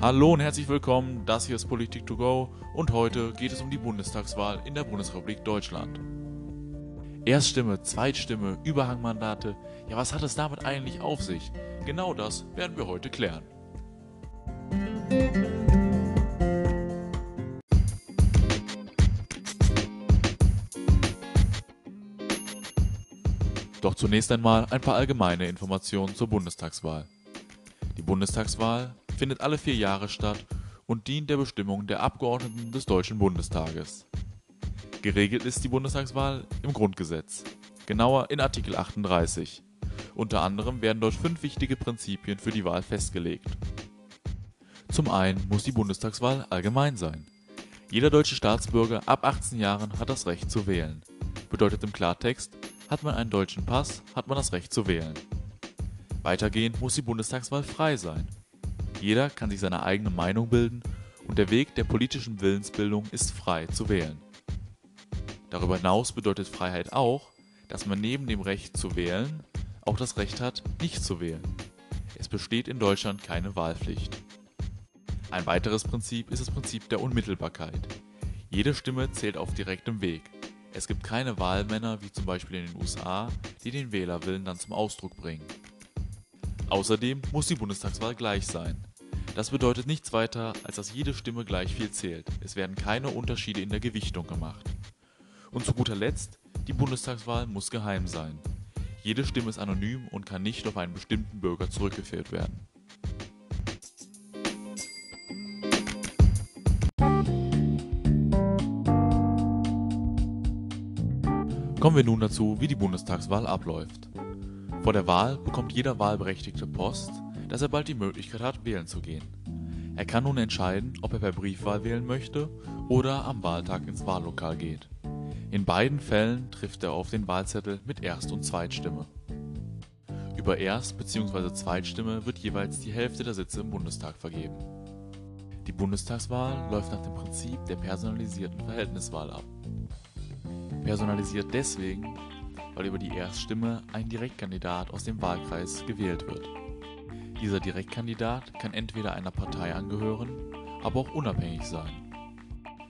Hallo und herzlich willkommen, das hier ist Politik to go und heute geht es um die Bundestagswahl in der Bundesrepublik Deutschland. Erststimme, Zweitstimme, Überhangmandate, ja was hat es damit eigentlich auf sich? Genau das werden wir heute klären. Doch zunächst einmal ein paar allgemeine Informationen zur Bundestagswahl. Die Bundestagswahl findet alle vier Jahre statt und dient der Bestimmung der Abgeordneten des Deutschen Bundestages. Geregelt ist die Bundestagswahl im Grundgesetz, genauer in Artikel 38. Unter anderem werden dort fünf wichtige Prinzipien für die Wahl festgelegt. Zum einen muss die Bundestagswahl allgemein sein. Jeder deutsche Staatsbürger ab 18 Jahren hat das Recht zu wählen. Bedeutet im Klartext, hat man einen deutschen Pass, hat man das Recht zu wählen. Weitergehend muss die Bundestagswahl frei sein. Jeder kann sich seine eigene Meinung bilden und der Weg der politischen Willensbildung ist frei zu wählen. Darüber hinaus bedeutet Freiheit auch, dass man neben dem Recht zu wählen auch das Recht hat, nicht zu wählen. Es besteht in Deutschland keine Wahlpflicht. Ein weiteres Prinzip ist das Prinzip der Unmittelbarkeit. Jede Stimme zählt auf direktem Weg. Es gibt keine Wahlmänner wie zum Beispiel in den USA, die den Wählerwillen dann zum Ausdruck bringen. Außerdem muss die Bundestagswahl gleich sein. Das bedeutet nichts weiter, als dass jede Stimme gleich viel zählt. Es werden keine Unterschiede in der Gewichtung gemacht. Und zu guter Letzt, die Bundestagswahl muss geheim sein. Jede Stimme ist anonym und kann nicht auf einen bestimmten Bürger zurückgeführt werden. Kommen wir nun dazu, wie die Bundestagswahl abläuft. Vor der Wahl bekommt jeder Wahlberechtigte Post, dass er bald die Möglichkeit hat, wählen zu gehen. Er kann nun entscheiden, ob er per Briefwahl wählen möchte oder am Wahltag ins Wahllokal geht. In beiden Fällen trifft er auf den Wahlzettel mit Erst- und Zweitstimme. Über Erst- bzw. Zweitstimme wird jeweils die Hälfte der Sitze im Bundestag vergeben. Die Bundestagswahl läuft nach dem Prinzip der personalisierten Verhältniswahl ab. Personalisiert deswegen, weil über die Erststimme ein Direktkandidat aus dem Wahlkreis gewählt wird. Dieser Direktkandidat kann entweder einer Partei angehören, aber auch unabhängig sein.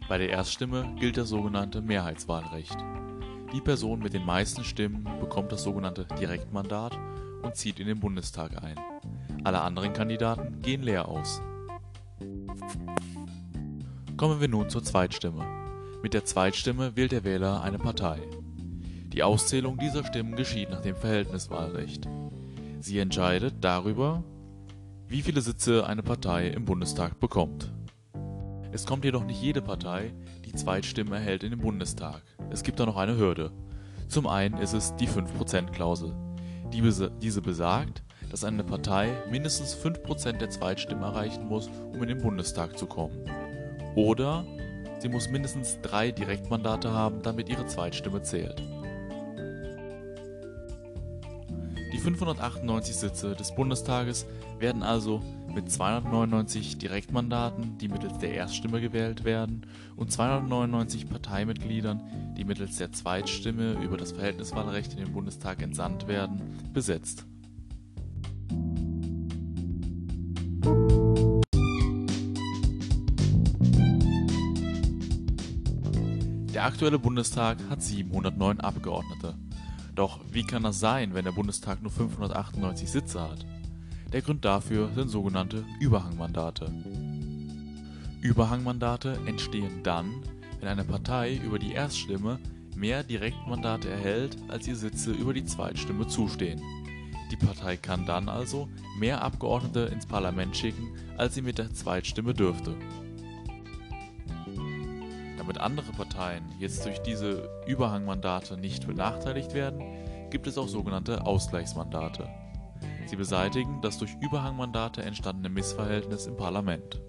Bei der Erststimme gilt das sogenannte Mehrheitswahlrecht. Die Person mit den meisten Stimmen bekommt das sogenannte Direktmandat und zieht in den Bundestag ein. Alle anderen Kandidaten gehen leer aus. Kommen wir nun zur Zweitstimme. Mit der Zweitstimme wählt der Wähler eine Partei. Die Auszählung dieser Stimmen geschieht nach dem Verhältniswahlrecht. Sie entscheidet darüber, wie viele Sitze eine Partei im Bundestag bekommt. Es kommt jedoch nicht jede Partei, die Zweitstimme erhält in den Bundestag. Es gibt da noch eine Hürde. Zum einen ist es die 5%-Klausel. Die bes diese besagt, dass eine Partei mindestens 5% der Zweitstimmen erreichen muss, um in den Bundestag zu kommen. Oder Sie muss mindestens drei Direktmandate haben, damit ihre Zweitstimme zählt. Die 598 Sitze des Bundestages werden also mit 299 Direktmandaten, die mittels der Erststimme gewählt werden, und 299 Parteimitgliedern, die mittels der Zweitstimme über das Verhältniswahlrecht in den Bundestag entsandt werden, besetzt. Der aktuelle Bundestag hat 709 Abgeordnete. Doch wie kann das sein, wenn der Bundestag nur 598 Sitze hat? Der Grund dafür sind sogenannte Überhangmandate. Überhangmandate entstehen dann, wenn eine Partei über die Erststimme mehr Direktmandate erhält, als ihr Sitze über die Zweitstimme zustehen. Die Partei kann dann also mehr Abgeordnete ins Parlament schicken, als sie mit der Zweitstimme dürfte. Damit andere Parteien jetzt durch diese Überhangmandate nicht benachteiligt werden, gibt es auch sogenannte Ausgleichsmandate. Sie beseitigen das durch Überhangmandate entstandene Missverhältnis im Parlament.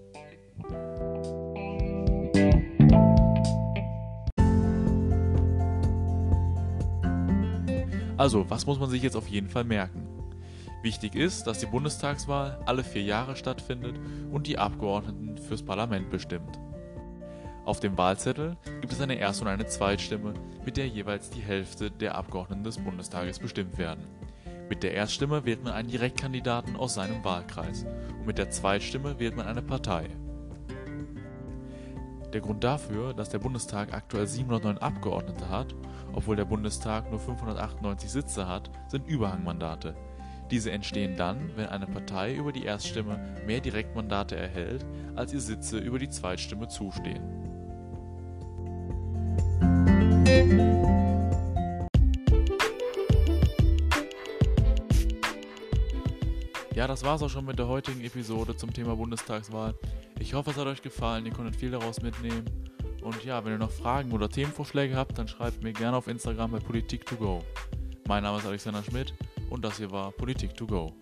Also, was muss man sich jetzt auf jeden Fall merken? Wichtig ist, dass die Bundestagswahl alle vier Jahre stattfindet und die Abgeordneten fürs Parlament bestimmt. Auf dem Wahlzettel gibt es eine Erst- und eine Zweitstimme, mit der jeweils die Hälfte der Abgeordneten des Bundestages bestimmt werden. Mit der Erststimme wählt man einen Direktkandidaten aus seinem Wahlkreis und mit der Zweitstimme wählt man eine Partei. Der Grund dafür, dass der Bundestag aktuell 709 Abgeordnete hat, obwohl der Bundestag nur 598 Sitze hat, sind Überhangmandate. Diese entstehen dann, wenn eine Partei über die Erststimme mehr Direktmandate erhält, als ihr Sitze über die Zweitstimme zustehen. Ja, das war's auch schon mit der heutigen Episode zum Thema Bundestagswahl. Ich hoffe, es hat euch gefallen, ihr konntet viel daraus mitnehmen. Und ja, wenn ihr noch Fragen oder Themenvorschläge habt, dann schreibt mir gerne auf Instagram bei Politik2Go. Mein Name ist Alexander Schmidt und das hier war Politik2Go.